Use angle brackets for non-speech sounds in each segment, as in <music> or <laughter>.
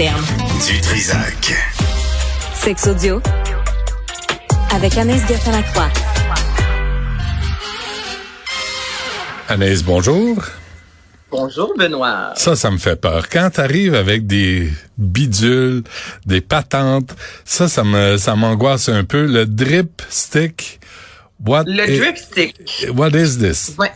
moderne. Du Trisac. Sex audio avec Anaïs Gertin-Lacroix. Anaïs, bonjour. Bonjour Benoît. Ça, ça me fait peur. Quand t'arrives avec des bidules, des patentes, ça, ça me, ça m'angoisse un peu. Le drip stick. What Le drip stick. What is this? Ouais.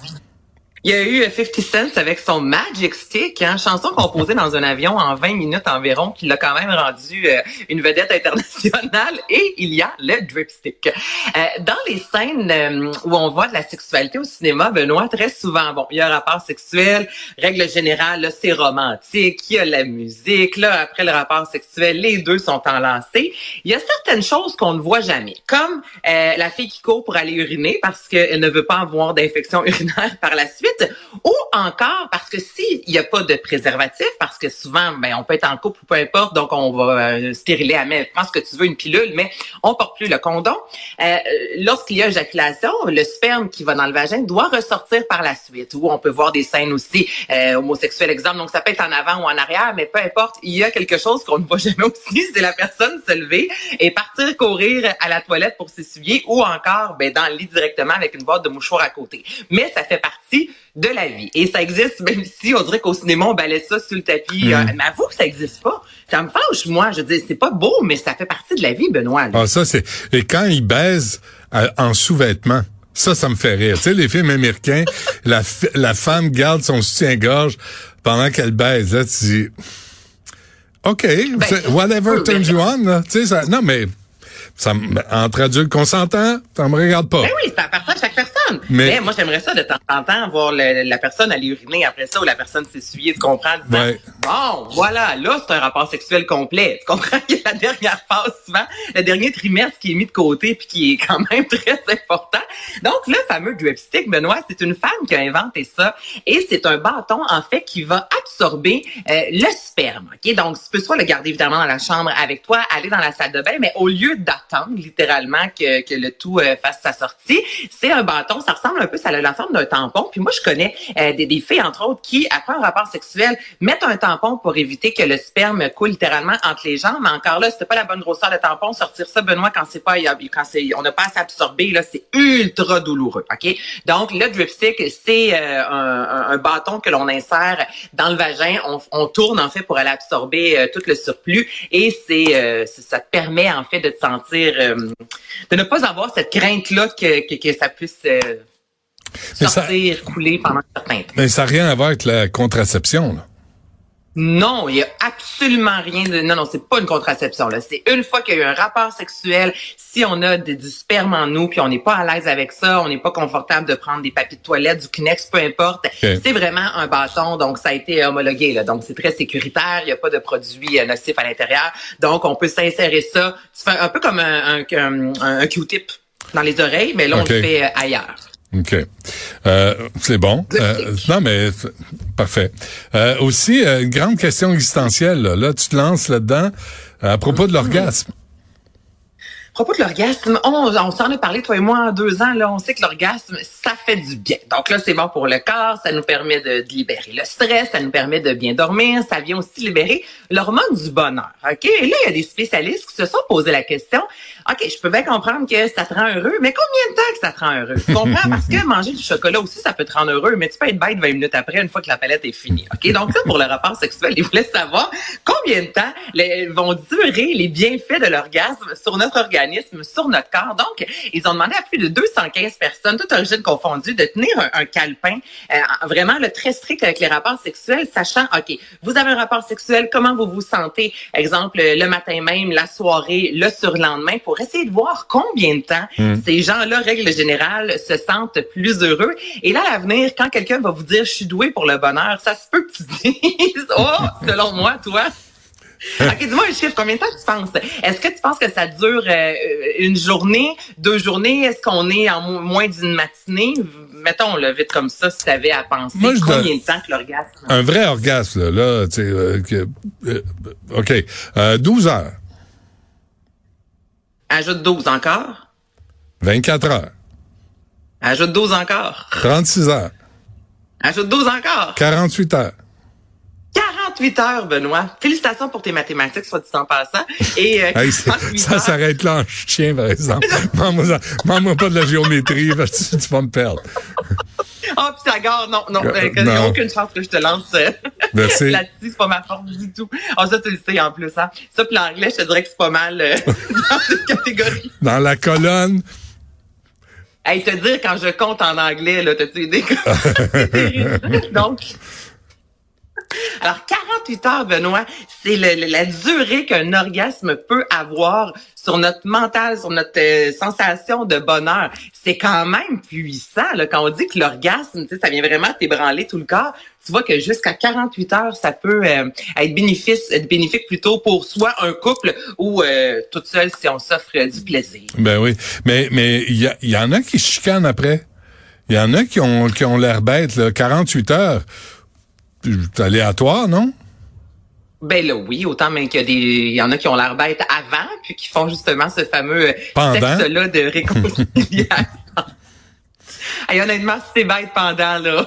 Il y a eu euh, 50 Cent avec son Magic Stick, hein, chanson composée dans un avion en 20 minutes environ, qui l'a quand même rendu euh, une vedette internationale. <laughs> Et il y a le drip stick. Euh, dans les scènes euh, où on voit de la sexualité au cinéma, Benoît, très souvent, bon, il y a un rapport sexuel, règle générale, là, c'est romantique, il y a la musique, là, après le rapport sexuel, les deux sont enlacés. Il y a certaines choses qu'on ne voit jamais, comme euh, la fille qui court pour aller uriner parce qu'elle ne veut pas avoir d'infection <laughs> urinaire par la suite, ou encore parce que s'il n'y a pas de préservatif, parce que souvent, ben, on peut être en couple ou peu importe, donc on va euh, stériler à. Je pense que tu veux une pilule, mais on porte plus le condom. Euh, Lorsqu'il y a éjaculation, le sperme qui va dans le vagin doit ressortir par la suite. Ou on peut voir des scènes aussi euh, homosexuelles, exemple. Donc ça peut être en avant ou en arrière, mais peu importe. Il y a quelque chose qu'on ne voit jamais aussi, c'est la personne se lever et partir courir à la toilette pour s'essuyer, ou encore ben, dans le lit directement avec une boîte de mouchoirs à côté. Mais ça fait partie de la vie. Et ça existe, même si on dirait qu'au cinéma, on balaie ça sur le tapis. Euh, mais avoue que ça existe pas. Ça me fâche, moi. Je dis, c'est pas beau, mais ça fait partie de la vie, Benoît. Ah, ça, c'est, et quand ils baisent euh, en sous-vêtements. Ça, ça me fait rire. Tu sais, les films américains, <laughs> la, f- la femme garde son soutien-gorge pendant qu'elle baise. Là, tu dis, OK, c'est- whatever turns you on. Là. Tu sais, ça, non, mais ça, me- entre adultes consentants, ça me regarde pas. Ben oui, ça appartient à chaque personne. Mais- Mais, moi, j'aimerais ça de temps en temps voir le- la personne aller uriner après ça ou la personne s'essuyer, tu comprends? en disant, Ouais. Bon, voilà, là, c'est un rapport sexuel complet. Tu comprends qu'il y a la dernière phase souvent, le dernier trimestre qui est mis de côté puis qui est quand même <laughs> très important. Donc, le fameux drip stick, Benoît, c'est une femme qui a inventé ça et c'est un bâton, en fait, qui va absorber euh, le sperme. OK? Donc, tu peux soit le garder évidemment dans la chambre avec toi, aller dans la salle de bain, mais au lieu d'attendre littéralement que, que le tout euh, fasse sa sortie, c'est un bâton, ça ressemble un peu, ça a la forme d'un tampon. Puis moi, je connais euh, des, des filles, entre autres, qui, après un rapport sexuel, mettent un tampon pour éviter que le sperme coule littéralement entre les jambes. Mais encore là, c'était pas la bonne grosseur de tampon. Sortir ça, Benoît, quand c'est pas, quand c'est, on n'a pas assez absorbé, là, c'est ultra douloureux. OK? Donc, le drip stick, c'est euh, un, un- bâton que l'on insère dans le vagin. On, on tourne, en fait, pour aller absorber tout le surplus. Et c'est- ça te permet, en fait, de te sentir, euh, de ne pas avoir cette crainte-là que, que, que ça puisse euh, ça- sortir, couler pendant un certain temps. Mais ça n'a rien à voir avec la contraception. Là. Non, il y a absolument rien de. Non, non, c'est pas une contraception. Là, c'est une fois qu'il y a eu un rapport sexuel. Si on a de- du sperme en nous, puis on n'est pas à l'aise avec ça, on n'est pas confortable de prendre des papiers de toilette, du Kleenex, peu importe. C'est vraiment un bâton, donc ça a été homologué. Là, donc c'est très sécuritaire. Il n'y a pas de produits euh, nocifs à l'intérieur. Donc on peut s'insérer ça. Tu fais un peu comme un, un, un, un Q-tip dans les oreilles, mais là on le fait euh, ailleurs. OK. Euh, c'est bon. Euh, non, mais parfait. Euh, aussi, euh, une grande question existentielle. Là, Là, tu te lances là-dedans à propos de l'orgasme. Propos de l'orgasme, on, on s'en a parlé, toi et moi, en deux ans. Là, on sait que l'orgasme, ça fait du bien. Donc là, c'est bon pour le corps, ça nous permet de, libérer le stress, ça nous permet de bien dormir, ça vient aussi libérer l'hormone du bonheur. OK? Et là, il y a des spécialistes qui se sont posé la question, OK, je peux bien comprendre que ça te rend heureux, mais combien de temps que ça te rend heureux? Tu comprends? Parce que manger du chocolat aussi, ça peut te rendre heureux, mais tu peux être bête 20 minutes après, une fois que la palette est finie. OK? Donc là, pour le rapport sexuel, ils voulaient savoir combien de temps vont durer les bienfaits de l'orgasme sur notre organisme, sur notre corps. Donc, ils ont demandé à plus de 215 personnes, toutes origines confondues, de tenir un, un calepin euh, vraiment le très strict avec les rapports sexuels, sachant, OK, vous avez un rapport sexuel, comment vous vous sentez, exemple, le matin même, la soirée, le surlendemain, pour essayer de voir combien de temps ces gens-là, règle générale, se sentent plus heureux. Et là, à l'avenir, quand quelqu'un va vous dire, je suis doué pour le bonheur, ça se peut que tu <laughs> dises, oh, selon moi, toi, <laughs> OK, dis-moi un chiffre. Combien de temps tu penses? Est-ce que tu penses que ça dure euh, une journée, deux journées? Est-ce qu'on est en mo- moins d'une matinée? Mettons, le vite comme ça, si tu avais à penser. Moi, combien de temps que l'orgasme? Un vrai orgasme, là, là tu sais, euh, euh, OK. Euh, 12 heures, Ajoute 12 encore. 24 heures, Ajoute 12 encore. 36 heures, Ajoute 12 encore. 48 heures. 48 heures, Benoît. Félicitations pour tes mathématiques, soit dit en passant. Et euh, Hey, ça s'arrête là en chien, par exemple. <laughs> Mande-moi pas de la géométrie, parce que tu vas me perdre. Oh, puis ça gare, non, non, Euh, euh, il n'y a non. aucune chance que je te lance euh, <laughs> Merci. là-dessus, c'est pas ma force du tout. Ah, ça, tu le sais en plus, hein. Ça, puis l'anglais, je te dirais que c'est pas mal euh, <laughs> dans cette catégorie. Dans la colonne, Hey, te dire quand je compte en anglais, là, t'as-tu idée? C'est terrible. Donc, alors 48 heures, Benoît, c'est la durée qu'un orgasme peut avoir sur notre mental, sur notre euh, sensation de bonheur. C'est quand même puissant là, quand on dit que l'orgasme, ça vient vraiment t'ébranler tout le corps. Tu vois que jusqu'à 48 heures, ça peut euh, être bénéfice, être bénéfique plutôt pour soit un couple ou euh, toute seule si on s'offre du plaisir. ben oui. Mais mais il y, y en a qui chicanent après. Il y en a qui ont qui ont l'air bêtes, là. 48 heures. C'est aléatoire, non? Ben là, oui, autant même qu'il y a des, il y en a qui ont l'air bêtes avant, puis qui font justement ce fameux euh, sexe-là de réconciliation. <laughs> hey, honnêtement, si t'es bête pendant, là,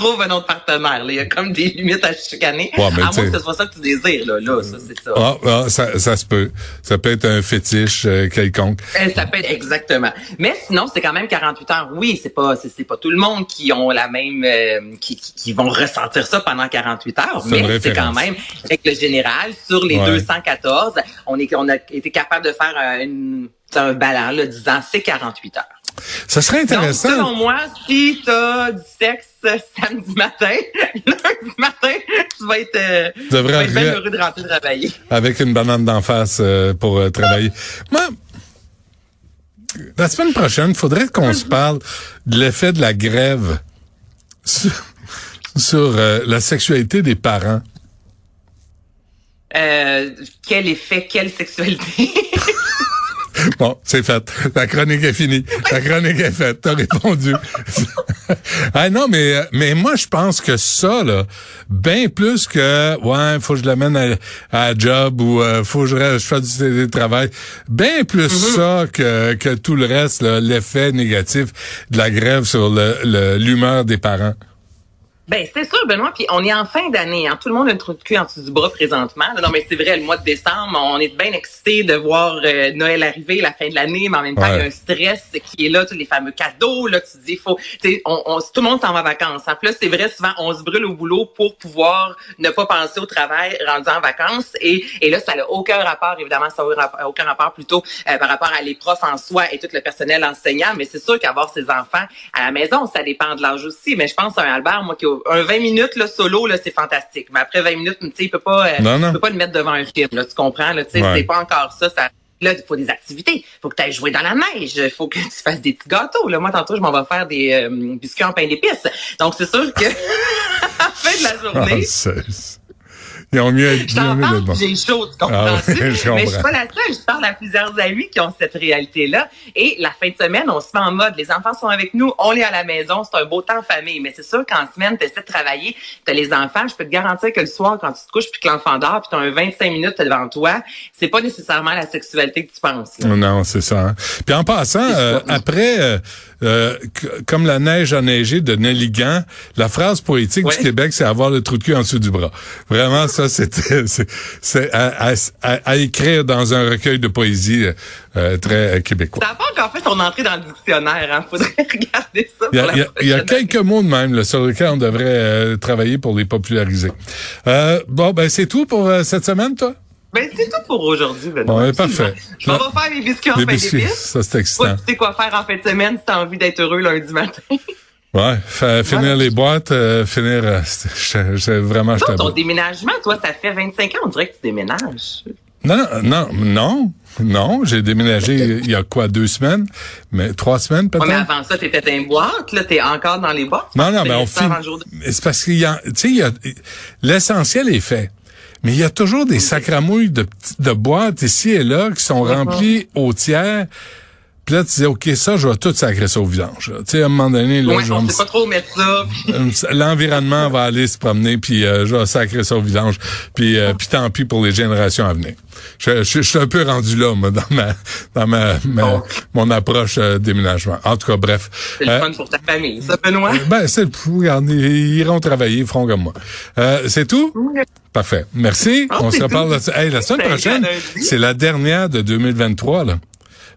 trouve un autre partenaire, là. Il y a comme des limites à chicaner. Ouais, à moins que ce soit ça que tu désires, là. Là, ça, c'est ça. Ah, ah, ça, ça se peut. Ça peut être un fétiche euh, quelconque. Euh, Ça peut être exactement. Mais sinon, c'est quand même 48 heures. Oui, c'est pas c'est pas tout le monde qui ont la même euh, qui, qui, qui vont ressentir ça pendant 48 heures, mais c'est quand même avec le général sur les Ouais. 214, on est on a été capable de faire un, une- un balan là disant c'est 48 heures. Ça serait Donc, intéressant. selon moi, si t'as du sexe samedi matin, <laughs> lundi matin, tu vas être, euh, tu vas être bien heureux de rentrer travailler. avec une banane d'en face euh, pour euh, travailler. Moi, la semaine prochaine, il faudrait qu'on se parle de l'effet de la grève sur, sur, euh, la sexualité des parents. Euh, quel effet, quelle sexualité? <laughs> Bon, c'est fait. La chronique est finie. La chronique est faite. T'as répondu. <laughs> <laughs> ah non, mais mais moi je pense que ça là, bien plus que ouais, faut que je l'amène à, à job ou euh, faut que je, fasse du télétravail. Bien plus ça que que tout le reste, l'effet négatif de la grève sur le- l'humeur des parents. Ben, c'est sûr, Benoît, puis on est en fin d'année. Hein. Tout le monde a un trou de cul en dessous du bras présentement. Non, mais c'est vrai, le mois de décembre, on est bien excités de voir euh, Noël arriver, la fin de l'année, mais en même temps, il y a un stress qui est là, tous les fameux cadeaux, là, tu dis, faut, tu sais, on, on- tout le monde s'en va en vacances. En plus, c'est vrai, souvent, on se brûle au boulot pour pouvoir ne pas penser au travail rendu en vacances. Et, et là, ça n'a aucun rapport, évidemment, ça n'a aucun rapport plutôt euh, par rapport à les profs en soi et tout le personnel enseignant. Mais c'est sûr qu'avoir ses enfants à la maison, ça dépend de l'âge aussi. Mais je pense à un Albert, moi, qui a un 20 minutes là, solo, là, c'est fantastique. Mais après 20 minutes, tu sais, il peut pas, euh, Non, non. il peut pas le mettre devant un film. Là, tu comprends? Là, tu sais, Ouais. c'est pas encore ça. ça Là, il faut des activités. Faut que tu ailles jouer dans la neige. Il faut que <laughs> tu fasses des petits gâteaux. Là, moi, tantôt, je m'en vais faire des euh, biscuits en pain d'épices. Donc, c'est sûr que <laughs> à la fin de la Ah, journée, Ils ont mieux, je t'en parle, j'ai chaud, tu Ah comprends-tu? ouais, <laughs> je Mais je suis comprends. pas la seule, je parle à plusieurs amis qui ont cette réalité-là. Et la fin de semaine, on se met en mode, les enfants sont avec nous, on est à la maison, c'est un beau temps famille. Mais c'est sûr qu'en semaine, tu essaies de travailler, tu as les enfants, je peux te garantir que le soir, quand tu te couches puis que l'enfant dort, puis tu as un 25 minutes devant toi, c'est pas nécessairement la sexualité que tu penses. là. Non, c'est ça. hein. Puis en passant, euh, après, euh, euh, comme la neige a neigé de Nelligan, la phrase poétique Ouais. du Québec, c'est avoir le trou de cul en dessous du bras. Vraiment, ça, c'était, c'est, à, à- à- à écrire dans un recueil de poésie euh, euh, très euh, québécois. Ça n'a pas encore fait son entrée dans le dictionnaire, hein. Faudrait <laughs> regarder ça Il y pour a, la il y quelques mots de même là, sur lesquels on devrait euh, travailler pour les populariser. Euh, bon, ben c'est tout pour cette semaine, toi? Ben, c'est tout pour aujourd'hui, Benoît. Bon, ben, parfait. Je vais faire mes biscuits en Les pain biscuits, d'épices. ça c'est excitant. tu sais quoi faire en fin de semaine si t'as envie d'être heureux lundi matin? <laughs> Ouais, finir Voilà. les boîtes, euh, finir, euh, <laughs> je- je- vraiment, je ton déménagement, toi, ça fait 25 ans, on dirait que tu déménages. Non, non, non, non, non, j'ai déménagé il y a quoi, deux semaines, mais trois semaines Ouais, mais peut-être? avant ça, t'étais dans une boîte, là, t'es encore dans les boîtes? Non, non, mais on jour de- C'est parce qu'il y a, tu sais, il y a, l'essentiel est fait. Mais il y a toujours des sacramouilles de, de boîtes ici et là qui sont remplies au tiers. Puis là, tu dis, OK, ça, je vais tout sacrer ça au vidange. Tu sais, à un moment donné, là, je on sait pas trop mettre ça. euh, l'environnement va aller se promener, puis euh, je vais sacrer ça au vidange. Puis, euh, puis tant pis pour les générations à venir. Je, je- je suis un peu rendu là, moi, dans ma, dans ma, ma- Bon. mon approche euh, déménagement. En tout cas, bref. C'est le Euh, fun pour ta famille, ça, Benoît? ben, c'est le ils iront travailler, ils feront comme moi. Euh, c'est tout? Parfait. Merci. Ah, On se reparle ça. Hey, la semaine prochaine, c'est la dernière de 2023, là.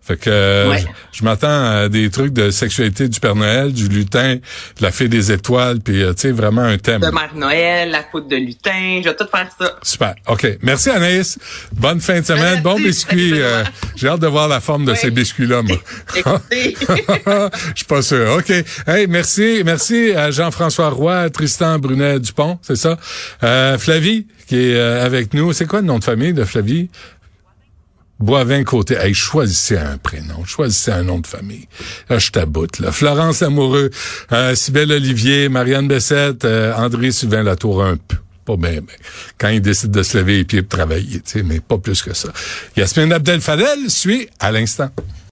Fait que euh, Ouais. je, je m'attends à des trucs de sexualité du Père Noël, du lutin, de la fée des étoiles, puis euh, tu sais, vraiment un thème. De Mère Noël, la poudre de lutin, je vais tout faire ça. Super. OK. Merci Anaïs. Bonne fin de semaine. Merci. Bon biscuit. Euh, J'ai hâte de voir la forme de Oui. ces biscuits-là, moi. <laughs> Écoutez. <laughs> Je suis pas sûr. OK. Hey, merci. Merci à Jean-François Roy, Tristan Brunet Dupont, c'est ça. Euh, Flavie, qui est avec nous. C'est quoi le nom de famille de Flavie? Boivin Côté. Hey, choisissez un prénom. Choisissez un nom de famille. Là, je taboute, là. Florence Amoureux, euh, Olivier, Marianne Bessette, euh, André Sylvain Latour, un peu. Pas bien, quand il décide de se lever les pieds pour travailler, mais pas plus que ça. Yasmine Abdel Fadel suit à l'instant.